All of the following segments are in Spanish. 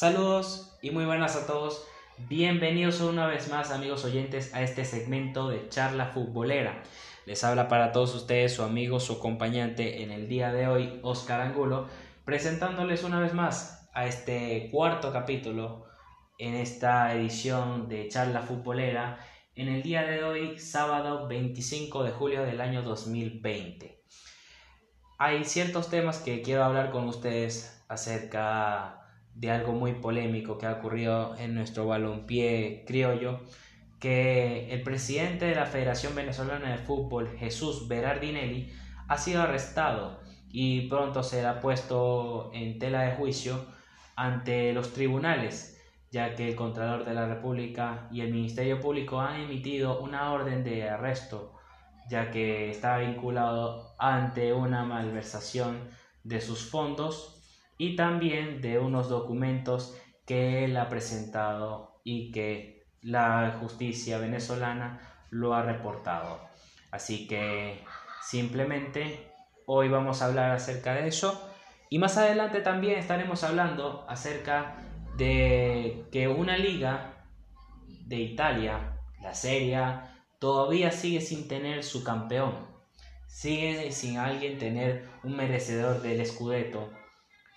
Saludos y muy buenas a todos. Bienvenidos una vez más amigos oyentes a este segmento de charla futbolera. Les habla para todos ustedes su amigo, su acompañante en el día de hoy, Oscar Angulo, presentándoles una vez más a este cuarto capítulo en esta edición de charla futbolera en el día de hoy, sábado 25 de julio del año 2020. Hay ciertos temas que quiero hablar con ustedes acerca de algo muy polémico que ha ocurrido en nuestro balompié criollo, que el presidente de la Federación Venezolana de Fútbol, Jesús Berardinelli, ha sido arrestado y pronto será puesto en tela de juicio ante los tribunales, ya que el Contralor de la República y el Ministerio Público han emitido una orden de arresto, ya que está vinculado ante una malversación de sus fondos y también de unos documentos que él ha presentado y que la justicia venezolana lo ha reportado. Así que simplemente hoy vamos a hablar acerca de eso y más adelante también estaremos hablando acerca de que una liga de Italia, la Serie todavía sigue sin tener su campeón. Sigue sin alguien tener un merecedor del Scudetto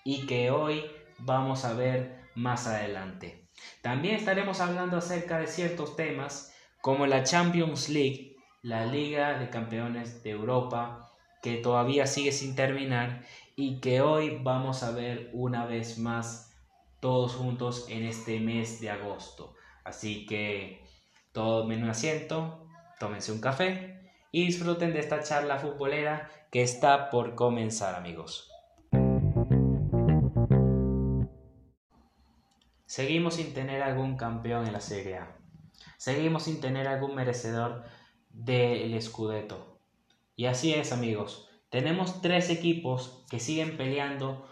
y que hoy vamos a ver más adelante. También estaremos hablando acerca de ciertos temas como la Champions League, la Liga de Campeones de Europa, que todavía sigue sin terminar y que hoy vamos a ver una vez más todos juntos en este mes de agosto. Así que tomen un asiento, tómense un café y disfruten de esta charla futbolera que está por comenzar amigos. Seguimos sin tener algún campeón en la Serie A. Seguimos sin tener algún merecedor del Scudetto. Y así es, amigos. Tenemos tres equipos que siguen peleando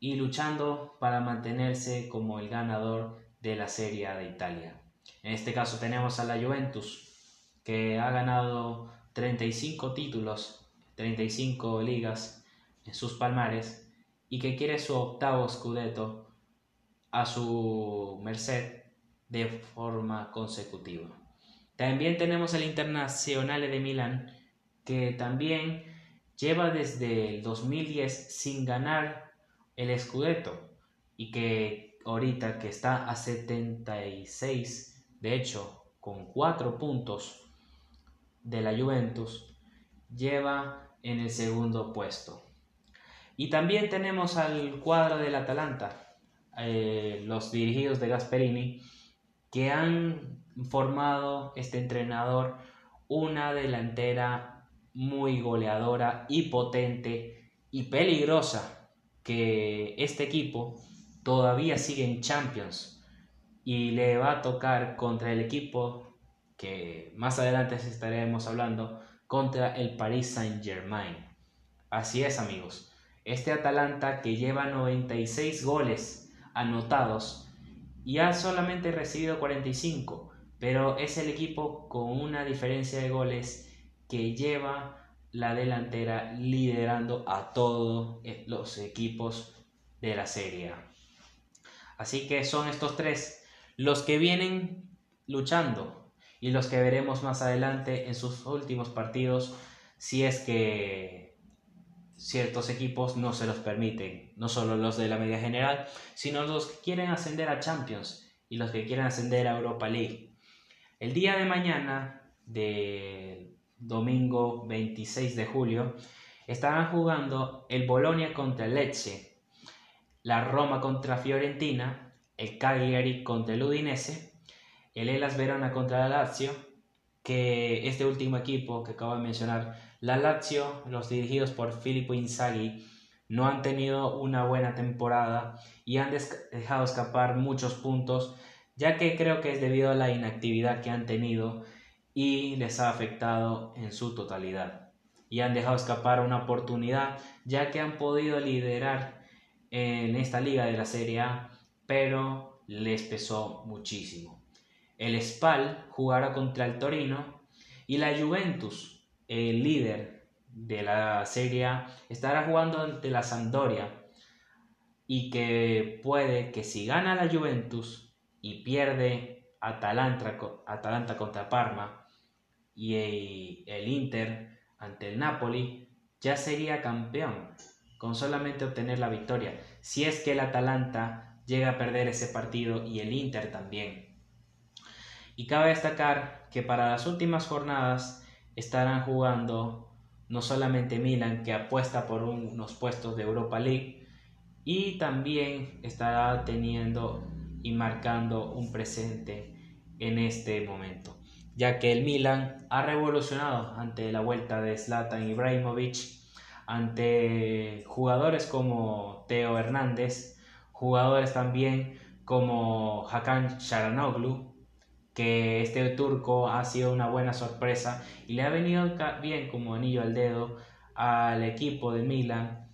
y luchando para mantenerse como el ganador de la Serie A de Italia. En este caso tenemos a la Juventus, que ha ganado 35 títulos, 35 ligas en sus palmares y que quiere su octavo Scudetto a su merced de forma consecutiva. También tenemos el Internacional de Milán, que también lleva desde el 2010 sin ganar el Scudetto y que ahorita que está a 76, de hecho, con 4 puntos de la Juventus, lleva en el segundo puesto. Y también tenemos al cuadro del Atalanta, eh, los dirigidos de Gasperini, que han formado este entrenador una delantera muy goleadora y potente y peligrosa que este equipo todavía sigue en Champions y le va a tocar contra el equipo que más adelante estaremos hablando contra el Paris Saint Germain. Así es amigos, este Atalanta que lleva 96 goles anotados y ha solamente recibido 45, pero es el equipo con una diferencia de goles que lleva la delantera liderando a todos los equipos de la Serie Así que son estos tres los que vienen luchando y los que veremos más adelante en sus últimos partidos si es que ciertos equipos no se los permiten, no solo los de la media general, sino los que quieren ascender a Champions y los que quieren ascender a Europa League. El día de mañana, de domingo 26 de julio, estarán jugando el Bolonia contra el Lecce, la Roma contra Fiorentina, el Cagliari contra el Udinese, el Elas Verona contra la Lazio, que este último equipo que acabo de mencionar la Lazio, los dirigidos por Filippo Inzaghi, no han tenido una buena temporada y han dejado escapar muchos puntos, ya que creo que es debido a la inactividad que han tenido y les ha afectado en su totalidad. Y han dejado escapar una oportunidad, ya que han podido liderar en esta liga de la Serie A, pero les pesó muchísimo. El Spal jugará contra el Torino y la Juventus el líder de la Serie A, estará jugando ante la Sampdoria. y que puede que si gana la Juventus y pierde Atalanta, Atalanta contra Parma y el Inter ante el Napoli, ya sería campeón con solamente obtener la victoria. Si es que el Atalanta llega a perder ese partido y el Inter también. Y cabe destacar que para las últimas jornadas estarán jugando no solamente Milan, que apuesta por unos puestos de Europa League, y también estará teniendo y marcando un presente en este momento, ya que el Milan ha revolucionado ante la vuelta de Zlatan Ibrahimovic, ante jugadores como Teo Hernández, jugadores también como Hakan Sharanoglu, que este turco ha sido una buena sorpresa y le ha venido bien como anillo al dedo al equipo de Milan,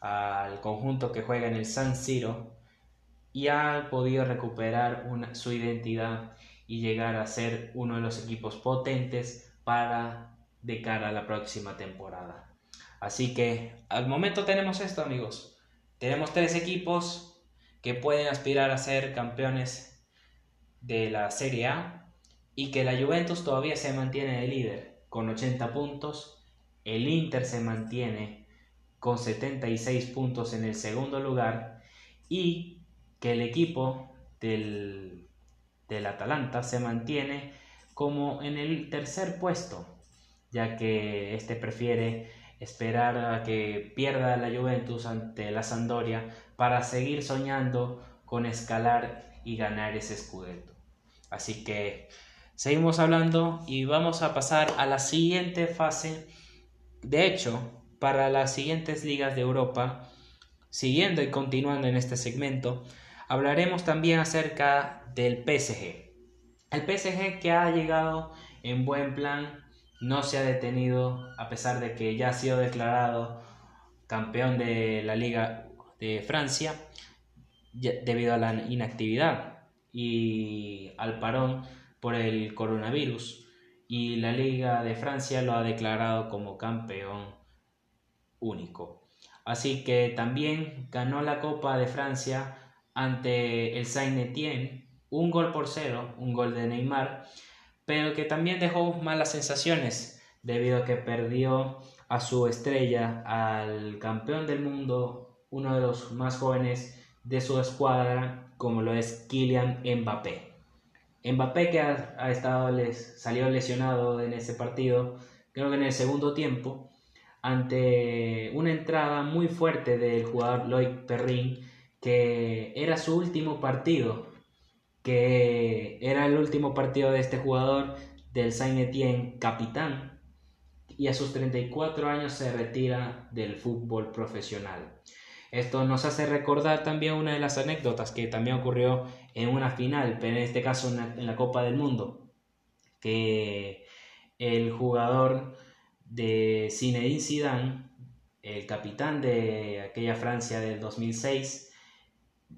al conjunto que juega en el San Siro y ha podido recuperar su identidad y llegar a ser uno de los equipos potentes para de cara a la próxima temporada. Así que al momento tenemos esto amigos. Tenemos tres equipos que pueden aspirar a ser campeones de la Serie A y que la Juventus todavía se mantiene de líder con 80 puntos, el Inter se mantiene con 76 puntos en el segundo lugar y que el equipo del, del Atalanta se mantiene como en el tercer puesto, ya que este prefiere esperar a que pierda la Juventus ante la Sampdoria para seguir soñando con escalar y ganar ese Scudetto. Así que seguimos hablando y vamos a pasar a la siguiente fase. De hecho, para las siguientes ligas de Europa, siguiendo y continuando en este segmento, hablaremos también acerca del PSG. El PSG que ha llegado en buen plan, no se ha detenido a pesar de que ya ha sido declarado campeón de la Liga de Francia debido a la inactividad y al parón por el coronavirus y la Liga de Francia lo ha declarado como campeón único. Así que también ganó la Copa de Francia ante el Saint-Étienne, un gol por cero, un gol de Neymar, pero que también dejó malas sensaciones debido a que perdió a su estrella, al campeón del mundo, uno de los más jóvenes de su escuadra, como lo es Kylian Mbappé. Mbappé que ha, estado les, salió lesionado en ese partido, creo que en el segundo tiempo, ante una entrada muy fuerte del jugador Loic Perrin, que era su último partido, que era el último partido de este jugador del Saint Etienne capitán, y a sus 34 años se retira del fútbol profesional. Esto nos hace recordar también una de las anécdotas que también ocurrió en una final, pero en este caso en la, Copa del Mundo, que el jugador de Zinedine Zidane, el capitán de aquella Francia del 2006,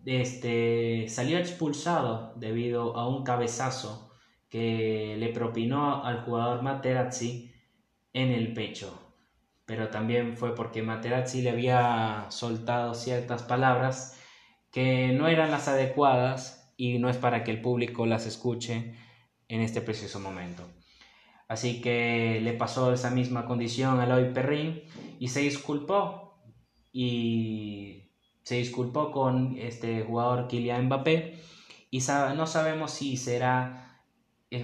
este, salió expulsado debido a un cabezazo que le propinó al jugador Materazzi en el pecho pero también fue porque Materazzi le había soltado ciertas palabras que no eran las adecuadas y no es para que el público las escuche en este preciso momento. Así que le pasó esa misma condición a Eloy Perrin y se disculpó y se disculpó con este jugador Kylian Mbappé y no sabemos si será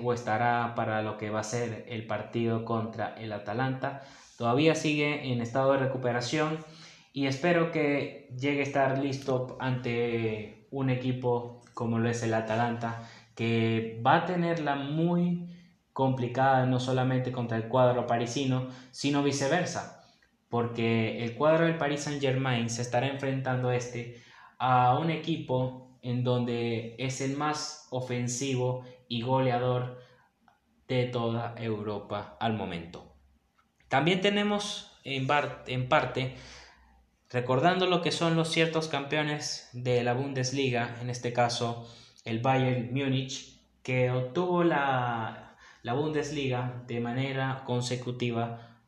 o estará para lo que va a ser el partido contra el Atalanta Todavía sigue en estado de recuperación y espero que llegue a estar listo ante un equipo como lo es el Atalanta, que va a tenerla muy complicada no solamente contra el cuadro parisino, sino viceversa, porque el cuadro del Paris Saint Germain se estará enfrentando este a un equipo en donde es el más ofensivo y goleador de toda Europa al momento. También tenemos en, parte, recordando lo que son los ciertos campeones de la Bundesliga, en este caso el Bayern Múnich, que obtuvo la, la Bundesliga de manera consecutiva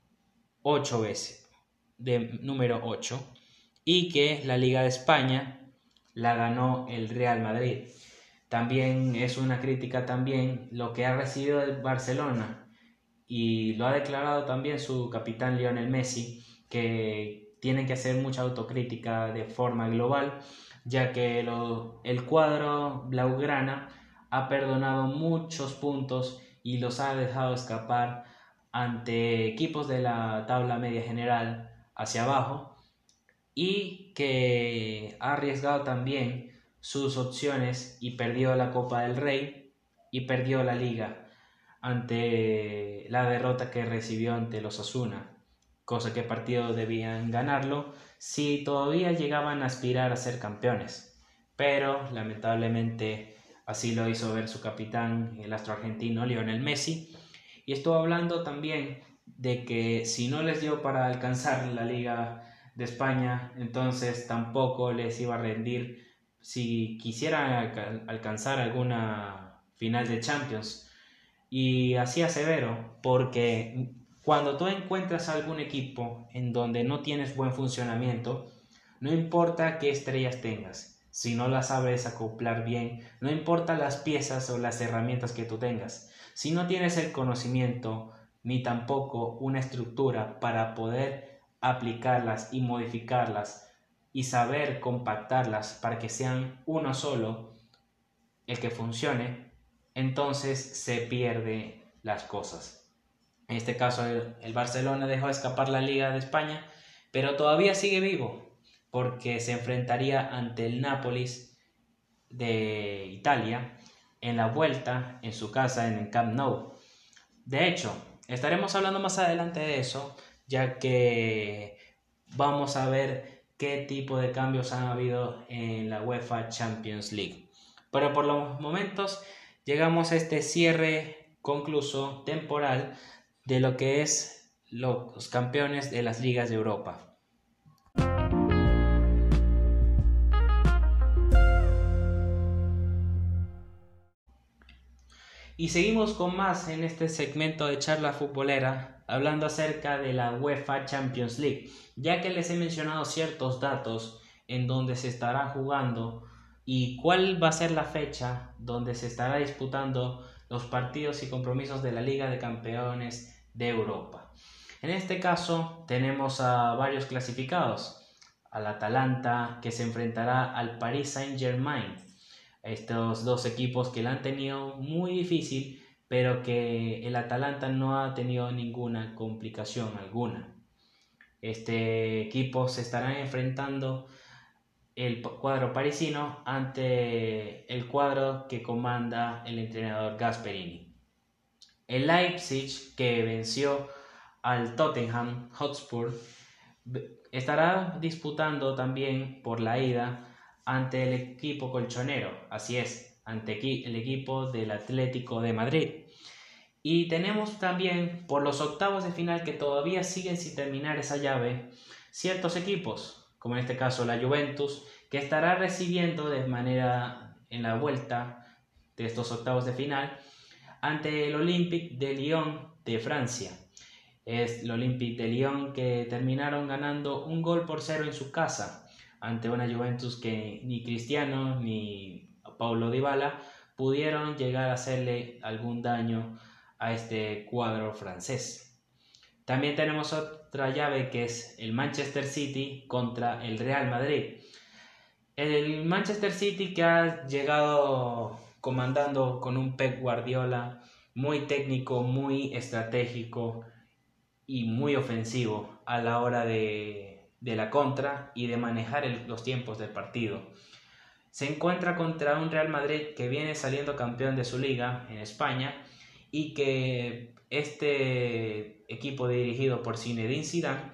ocho veces, de número 8, y que la Liga de España la ganó el Real Madrid. También es una crítica también lo que ha recibido el Barcelona y lo ha declarado también su capitán Lionel Messi que tiene que hacer mucha autocrítica de forma global ya que el cuadro blaugrana ha perdonado muchos puntos y los ha dejado escapar ante equipos de la tabla media general hacia abajo y que ha arriesgado también sus opciones y perdió la Copa del Rey y perdió la liga ante la derrota que recibió ante los Asuna, cosa que partidos debían ganarlo si todavía llegaban a aspirar a ser campeones. Pero lamentablemente así lo hizo ver su capitán, el astro argentino Lionel Messi, y estuvo hablando también de que si no les dio para alcanzar la Liga de España, entonces tampoco les iba a rendir si quisieran alcanzar alguna final de Champions. Y así severo, porque cuando tú encuentras algún equipo en donde no tienes buen funcionamiento, no importa qué estrellas tengas, si no las sabes acoplar bien, no importa las piezas o las herramientas que tú tengas, si no tienes el conocimiento ni tampoco una estructura para poder aplicarlas y modificarlas y saber compactarlas para que sean uno solo, el que funcione, entonces se pierde las cosas. En este caso el, Barcelona dejó escapar la Liga de España, pero todavía sigue vivo porque se enfrentaría ante el Nápoles de Italia en la vuelta en su casa en el Camp Nou. De hecho, estaremos hablando más adelante de eso, ya que vamos a ver qué tipo de cambios han habido en la UEFA Champions League. Pero por los momentos llegamos a este cierre concluso temporal de lo que es los campeones de las ligas de Europa. Y seguimos con más en este segmento de charla futbolera, hablando acerca de la UEFA Champions League, ya que les he mencionado ciertos datos en donde se estará jugando y cuál va a ser la fecha donde se estará disputando los partidos y compromisos de la Liga de Campeones de Europa. En este caso tenemos a varios clasificados, al Atalanta que se enfrentará al Paris Saint-Germain, estos dos equipos que la han tenido muy difícil, pero que el Atalanta no ha tenido ninguna complicación alguna. Este equipo se estará enfrentando el cuadro parisino ante el cuadro que comanda el entrenador Gasperini. El Leipzig, que venció al Tottenham Hotspur, estará disputando también por la ida ante el equipo colchonero, así es, ante el equipo del Atlético de Madrid. Y tenemos también por los octavos de final que todavía siguen sin terminar esa llave ciertos equipos, como en este caso la Juventus, que estará recibiendo de manera en la vuelta de estos octavos de final ante el Olympique de Lyon de Francia. Es el Olympique de Lyon que terminaron ganando un gol por cero en su casa ante una Juventus que ni Cristiano ni Paulo Dybala pudieron llegar a hacerle algún daño a este cuadro francés. También tenemos otra llave que es el Manchester City contra el Real Madrid. El Manchester City que ha llegado comandando con un Pep Guardiola muy técnico, muy estratégico y muy ofensivo a la hora de de la contra y de manejar los tiempos del partido. Se encuentra contra un Real Madrid que viene saliendo campeón de su liga en España y que este equipo dirigido por Zinedine Zidane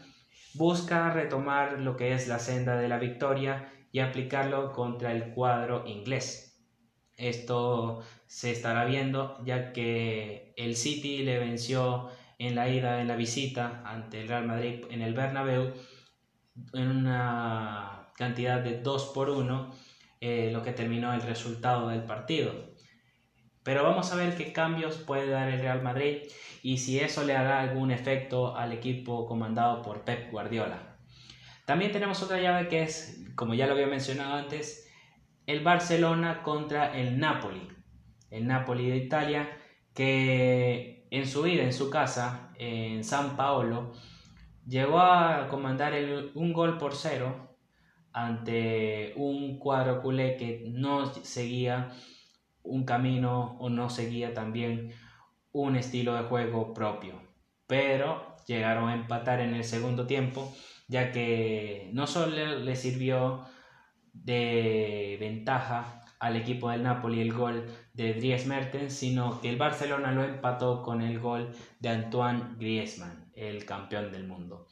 busca retomar lo que es la senda de la victoria y aplicarlo contra el cuadro inglés. Esto se estará viendo ya que el City le venció en la ida en la visita ante el Real Madrid en el Bernabéu en una cantidad de 2 por 1, eh, lo que terminó el resultado del partido. Pero vamos a ver qué cambios puede dar el Real Madrid y si eso le hará algún efecto al equipo comandado por Pep Guardiola. También tenemos otra llave que es, como ya lo había mencionado antes, el Barcelona contra el Napoli. El Napoli de Italia que en su vida en su casa en San Paolo llegó a comandar un gol por cero ante un cuadro culé que no seguía un camino o no seguía también un estilo de juego propio. Pero llegaron a empatar en el segundo tiempo, ya que no solo le sirvió de ventaja al equipo del Napoli el gol de Dries Mertens, sino que el Barcelona lo empató con el gol de Antoine Griezmann, el campeón del mundo.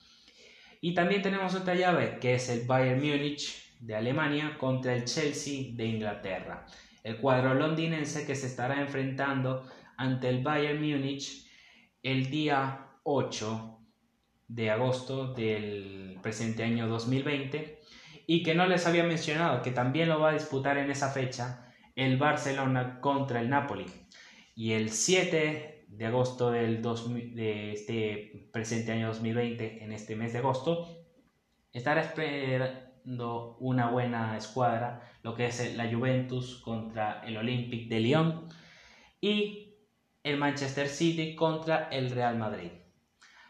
Y también tenemos otra llave que es el Bayern Múnich de Alemania contra el Chelsea de Inglaterra. El cuadro londinense que se estará enfrentando ante el Bayern Múnich el día 8 de agosto del presente año 2020 y que no les había mencionado que también lo va a disputar en esa fecha el Barcelona contra el Napoli. Y el 7 de agosto del de este presente año 2020, en este mes de agosto, estará esperando una buena escuadra, lo que es la Juventus contra el Olympique de Lyon y el Manchester City contra el Real Madrid.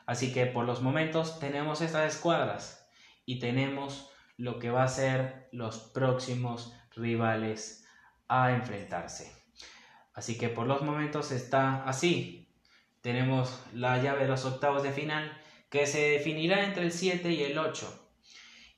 Así que por los momentos tenemos estas escuadras y tenemos lo que va a ser los próximos rivales a enfrentarse. Así que por los momentos está así. Tenemos la llave de los octavos de final que se definirá entre el 7 y el 8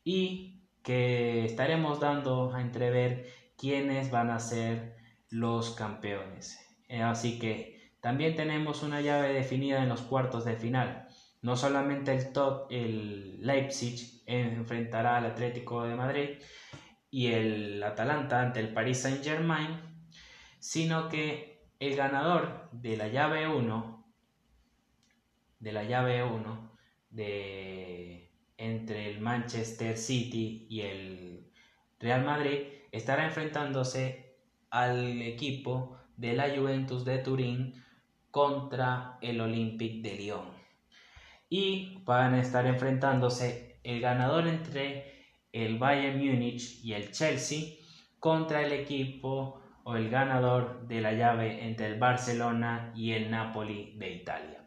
y que estaremos dando a entrever quiénes van a ser los campeones. Eh, así que también tenemos una llave definida en los cuartos de final. No solamente el top, el Leipzig enfrentará al Atlético de Madrid, y el Atalanta ante el Paris Saint Germain, sino que el ganador de la llave 1, de la llave 1, de entre el Manchester City y el Real Madrid, estará enfrentándose al equipo de la Juventus de Turín contra el Olympique de Lyon. Y van a estar enfrentándose el ganador entre el Bayern Múnich y el Chelsea contra el equipo o el ganador de la llave entre el Barcelona y el Napoli de Italia.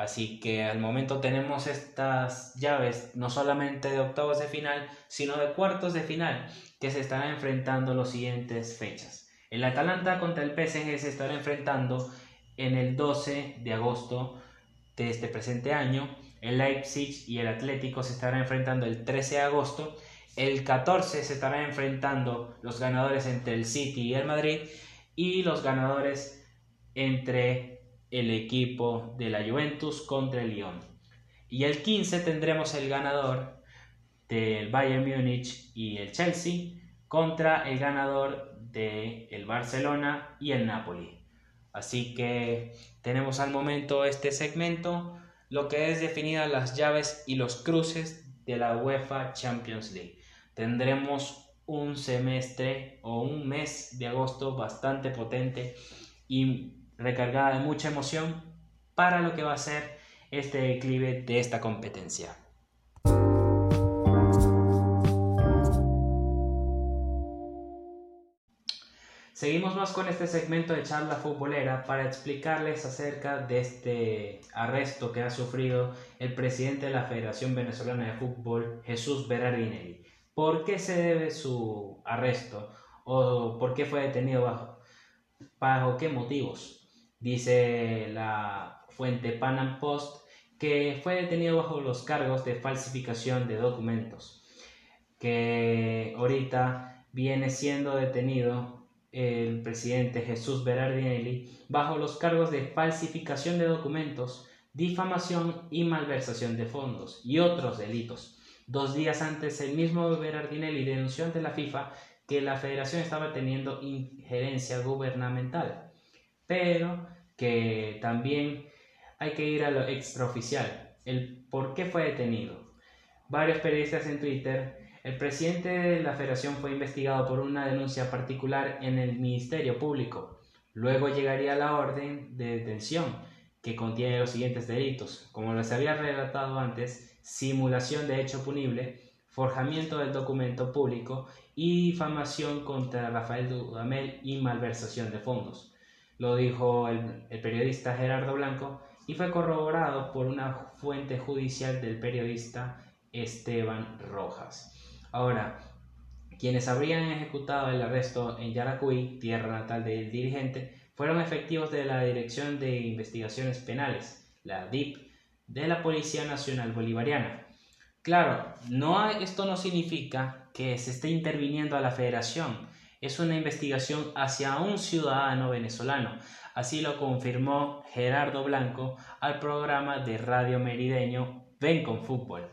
Así que al momento tenemos estas llaves no solamente de octavos de final, sino de cuartos de final que se estarán enfrentando los siguientes fechas. El Atalanta contra el PSG se estará enfrentando en el 12 de agosto de este presente año. El Leipzig y el Atlético se estarán enfrentando el 13 de agosto el 14 se estarán enfrentando los ganadores entre el City y el Madrid y los ganadores entre el equipo de la Juventus contra el Lyon. Y el 15 tendremos el ganador del Bayern Múnich y el Chelsea contra el ganador del el Barcelona y el Napoli. Así que tenemos al momento este segmento, lo que es definidas las llaves y los cruces de la UEFA Champions League tendremos un semestre o un mes de agosto bastante potente y recargada de mucha emoción para lo que va a ser este declive de esta competencia. Seguimos más con este segmento de charla futbolera para explicarles acerca de este arresto que ha sufrido el presidente de la Federación Venezolana de Fútbol, Jesús Berardinelli. ¿Por qué se debe su arresto? ¿O por qué fue detenido bajo, bajo qué motivos? Dice la fuente Panam Post que fue detenido bajo los cargos de falsificación de documentos, que ahorita viene siendo detenido el presidente Jesús Berardinelli bajo los cargos de falsificación de documentos, difamación y malversación de fondos y otros delitos. Dos días antes, el mismo Berardinelli denunció ante la FIFA que la federación estaba teniendo injerencia gubernamental, pero que también hay que ir a lo extraoficial, el por qué fue detenido. Varios periodistas en Twitter, el presidente de la federación fue investigado por una denuncia particular en el Ministerio Público. Luego llegaría la orden de detención, que contiene los siguientes delitos. Como les había relatado antes, simulación de hecho punible, forjamiento del documento público y difamación contra Rafael Dudamel y malversación de fondos. Lo dijo el, periodista Gerardo Blanco y fue corroborado por una fuente judicial del periodista Esteban Rojas. Ahora, quienes habrían ejecutado el arresto en Yaracuy, tierra natal del dirigente, fueron efectivos de la Dirección de Investigaciones Penales, la DIP, de la Policía Nacional Bolivariana. Claro, esto no significa que se esté interviniendo a la federación, es una investigación hacia un ciudadano venezolano. Así lo confirmó Gerardo Blanco al programa de Radio Merideño Ven con Fútbol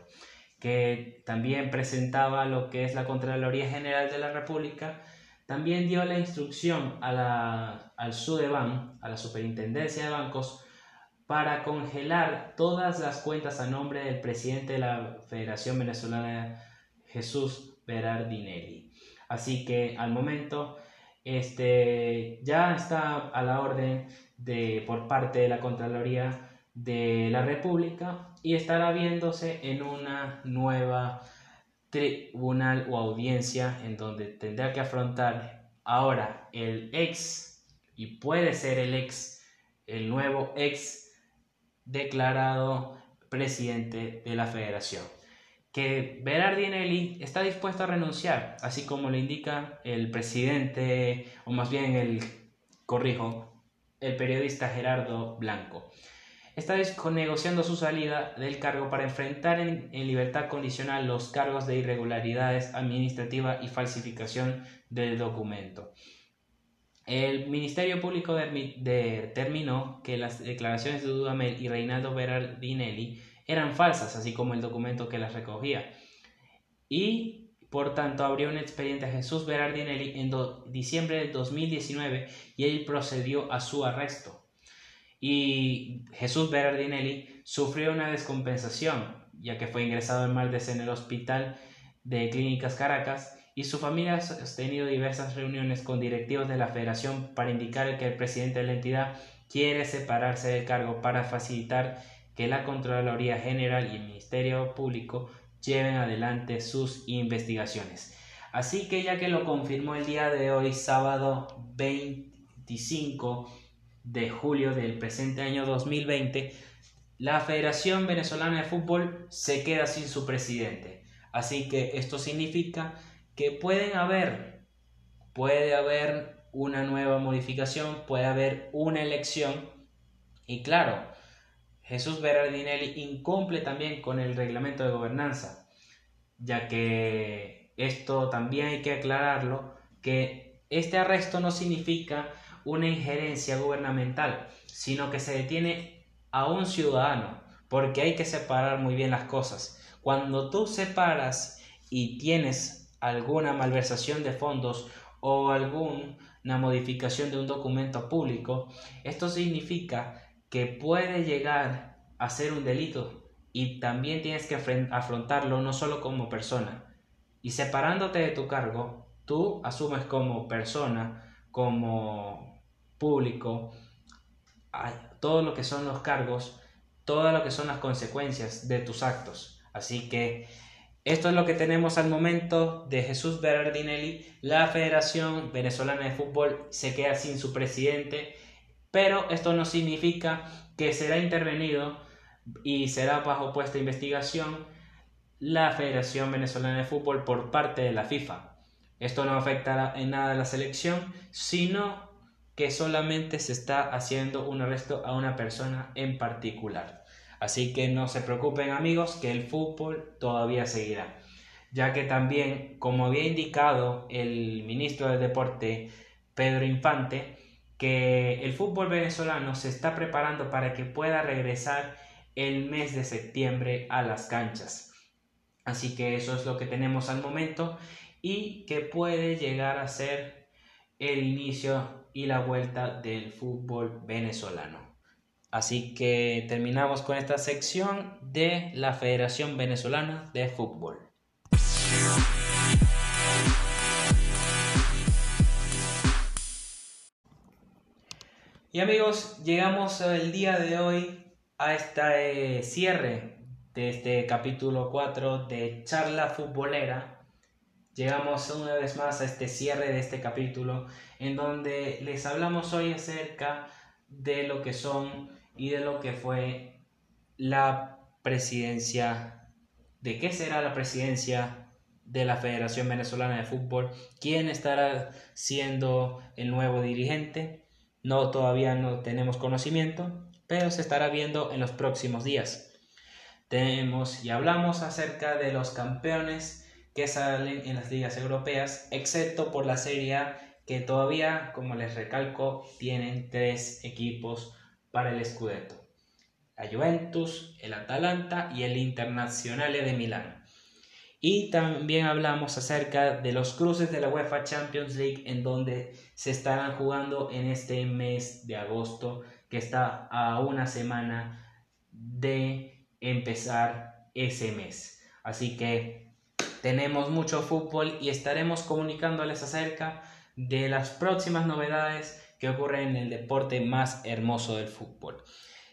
que también presentaba lo que es la Contraloría General de la República, también dio la instrucción al SUDEBAN, a la Superintendencia de Bancos, para congelar todas las cuentas a nombre del presidente de la Federación Venezolana, Jesús Berardinelli. Así que al momento este, ya está a la orden de, por parte de la Contraloría de la República y estará viéndose en una nueva tribunal o audiencia en donde tendrá que afrontar ahora el ex y puede ser el ex, el nuevo ex declarado presidente de la federación. Que Berardinelli está dispuesto a renunciar, así como le indica el presidente, o más bien el, corrijo, el periodista Gerardo Blanco está negociando su salida del cargo para enfrentar en, libertad condicional los cargos de irregularidades administrativa y falsificación del documento. El Ministerio Público determinó que las declaraciones de Dudamel y Reinaldo Berardinelli eran falsas, así como el documento que las recogía. Y, por tanto, abrió un expediente a Jesús Berardinelli en diciembre de 2019 y él procedió a su arresto y Jesús Berardinelli sufrió una descompensación, ya que fue ingresado en martes en el hospital de Clínicas Caracas y su familia ha sostenido diversas reuniones con directivos de la federación para indicar que el presidente de la entidad quiere separarse del cargo para facilitar que la Contraloría General y el Ministerio Público lleven adelante sus investigaciones. Así que ya que lo confirmó el día de hoy, sábado 25 de julio del presente año 2020, la Federación Venezolana de Fútbol se queda sin su presidente. Así que esto significa que pueden haber, puede haber una nueva modificación, puede haber una elección y claro, Jesús Berardinelli incumple también con el reglamento de gobernanza, ya que esto también hay que aclararlo, que este arresto no significa una injerencia gubernamental, sino que se detiene a un ciudadano, porque hay que separar muy bien las cosas. Cuando tú separas y tienes alguna malversación de fondos o alguna modificación de un documento público, esto significa que puede llegar a ser un delito y también tienes que afrontarlo no solo como persona. Y separándote de tu cargo, tú asumes como persona, como público, todo lo que son los cargos, todo lo que son las consecuencias de tus actos. Así que esto es lo que tenemos al momento de Jesús Berardinelli. La Federación Venezolana de Fútbol se queda sin su presidente, pero esto no significa que será intervenido y será bajo puesta investigación la Federación Venezolana de Fútbol por parte de la FIFA. Esto no afectará en nada a la selección, sino que solamente se está haciendo un arresto a una persona en particular. Así que no se preocupen amigos que el fútbol todavía seguirá, ya que también, como había indicado el ministro del Deporte, Pedro Infante, que el fútbol venezolano se está preparando para que pueda regresar el mes de septiembre a las canchas. Así que eso es lo que tenemos al momento y que puede llegar a ser el inicio y la vuelta del fútbol venezolano. Así que terminamos con esta sección de la Federación Venezolana de Fútbol. Y amigos, llegamos el día de hoy a este cierre de este capítulo 4 de charla futbolera. Llegamos una vez más a este cierre de este capítulo en donde les hablamos hoy acerca de lo que son y de lo que fue la presidencia, de qué será la presidencia de la Federación Venezolana de Fútbol, quién estará siendo el nuevo dirigente. No, todavía no tenemos conocimiento, pero se estará viendo en los próximos días. Tenemos y hablamos acerca de los campeones que salen en las ligas europeas, excepto por la Serie A, que todavía, como les recalco, tienen tres equipos para el Scudetto. La Juventus, el Atalanta y el Internazionale de Milán. Y también hablamos acerca de los cruces de la UEFA Champions League en donde se estarán jugando en este mes de agosto que está a una semana de empezar ese mes. Así que tenemos mucho fútbol y estaremos comunicándoles acerca de las próximas novedades que ocurren en el deporte más hermoso del fútbol.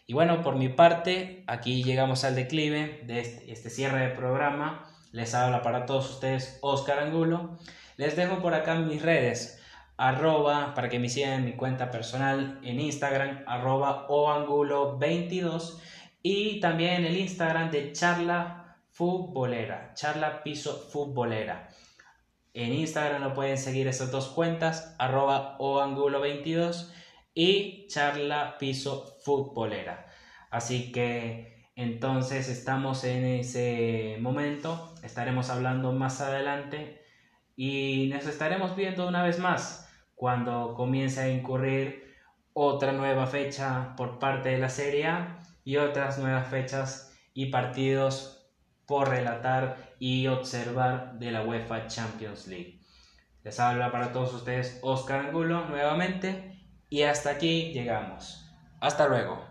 Y bueno, por mi parte, aquí llegamos al declive de este, este cierre de programa. Les habla para todos ustedes Oscar Angulo. Les dejo por acá mis redes, arroba, para que me sigan en mi cuenta personal en Instagram, arroba oangulo22 y también el Instagram de charla futbolera, charla piso futbolera. En Instagram lo pueden seguir esas dos cuentas, arroba oangulo22 y charla piso futbolera. Así que entonces estamos en ese momento, estaremos hablando más adelante y nos estaremos viendo una vez más cuando comience a incurrir otra nueva fecha por parte de la Serie A y otras nuevas fechas y partidos por relatar y observar de la UEFA Champions League. Les habla para todos ustedes Oscar Angulo nuevamente y hasta aquí llegamos. Hasta luego.